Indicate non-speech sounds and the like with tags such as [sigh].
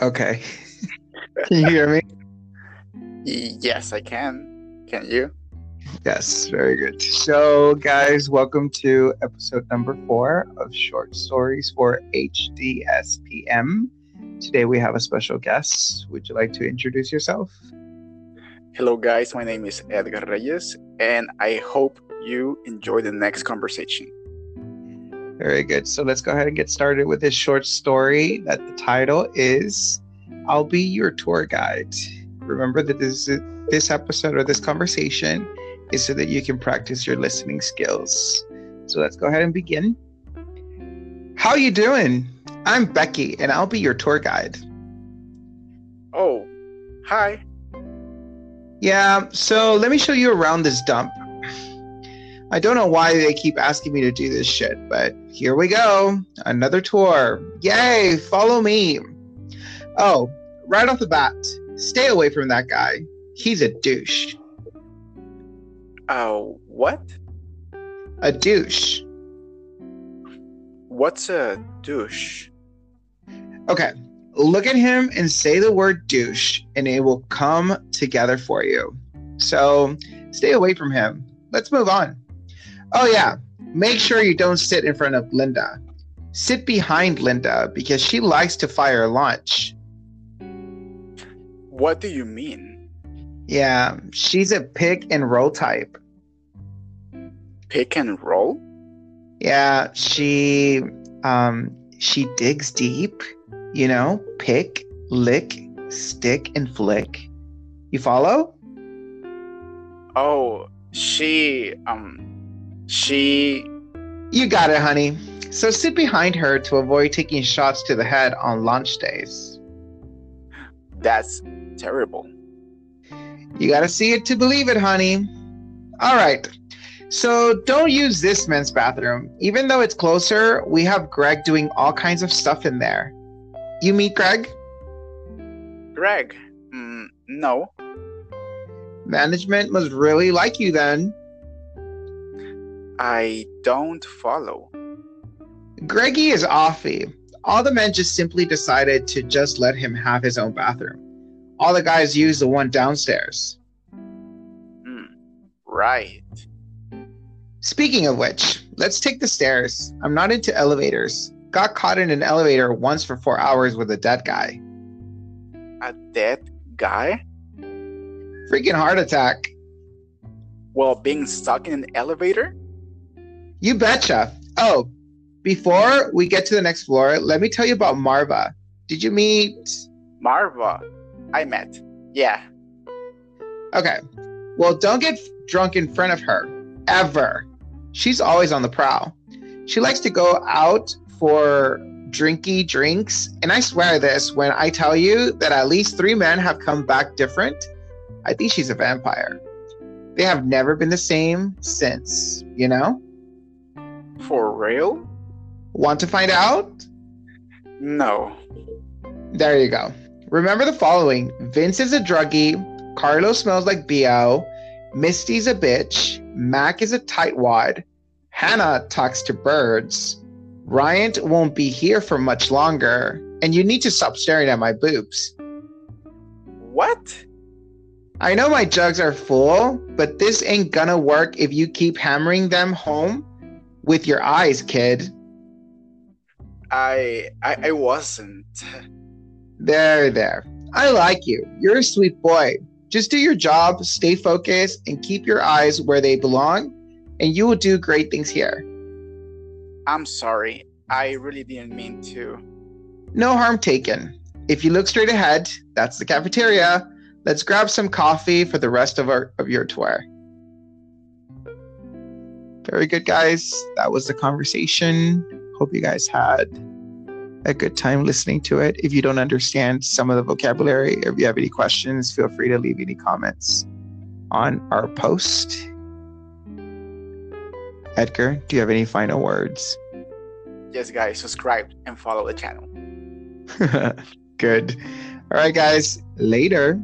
Okay. [laughs] Can you hear me? Yes, I can. Can you? Yes, very good. So, guys, welcome to episode number four of Short Stories for HDSPM. Today we have a special guest. Would you like to introduce yourself? Hello, guys. My name is Edgar Reyes, and I hope you enjoy the next conversation. Very good. So let's go ahead and get started with this short story that the title is I'll Be Your Tour Guide. Remember that this this episode or this conversation is so that you can practice your listening skills. So let's go ahead and begin. How you doing? I'm Becky and I'll be your tour guide. Oh, hi. Yeah, so let me show you around this dump. I don't know why they keep asking me to do this shit, but here we go. Another tour. Yay, follow me. Oh, right off the bat, stay away from that guy. He's a douche. Oh, uh, what? A douche. What's a douche? Okay, look at him and say the word douche, and it will come together for you. So stay away from him. Let's move on. Oh, yeah. Make sure you don't sit in front of Linda. Sit behind Linda because she likes to fire lunch. What do you mean? Yeah, she's a pick and roll type. Pick and roll? Yeah, she um she digs deep, you know, pick, lick, stick and flick. You follow? Oh, she um she. You got it, honey. So sit behind her to avoid taking shots to the head on launch days. That's terrible. You gotta see it to believe it, honey. All right. So don't use this men's bathroom. Even though it's closer, we have Greg doing all kinds of stuff in there. You meet Greg? Greg? Mm, no. Management must really like you then. I don't follow. Greggy is offy. All the men just simply decided to just let him have his own bathroom. All the guys use the one downstairs. Hmm. Right. Speaking of which, let's take the stairs. I'm not into elevators. Got caught in an elevator once for four hours with a dead guy. A dead guy? Freaking heart attack. Well, being stuck in an elevator? You betcha. Oh, before we get to the next floor, let me tell you about Marva. Did you meet Marva? I met. Yeah. Okay. Well, don't get drunk in front of her ever. She's always on the prowl. She likes to go out for drinky drinks, and I swear this when I tell you that at least three men have come back different. I think she's a vampire. They have never been the same since, you know? For mm. real? Want to find out? No. There you go. Remember the following Vince is a druggie, Carlos smells like BO, Misty's a bitch, Mac is a tightwad, Hannah talks to birds, Ryan won't be here for much longer, and you need to stop staring at my boobs. What? I know my jugs are full, but this ain't gonna work if you keep hammering them home with your eyes, kid. I I, I wasn't. There, there. I like you. You're a sweet boy. Just do your job, stay focused, and keep your eyes where they belong, and you will do great things here. I'm sorry. I really didn't mean to. No harm taken. If you look straight ahead, that's the cafeteria. Let's grab some coffee for the rest of our of your tour. Very good, guys. That was the conversation. Hope you guys had a good time listening to it. If you don't understand some of the vocabulary, if you have any questions, feel free to leave any comments on our post. Edgar, do you have any final words? Yes, guys, subscribe and follow the channel. [laughs] good. All right, guys, later.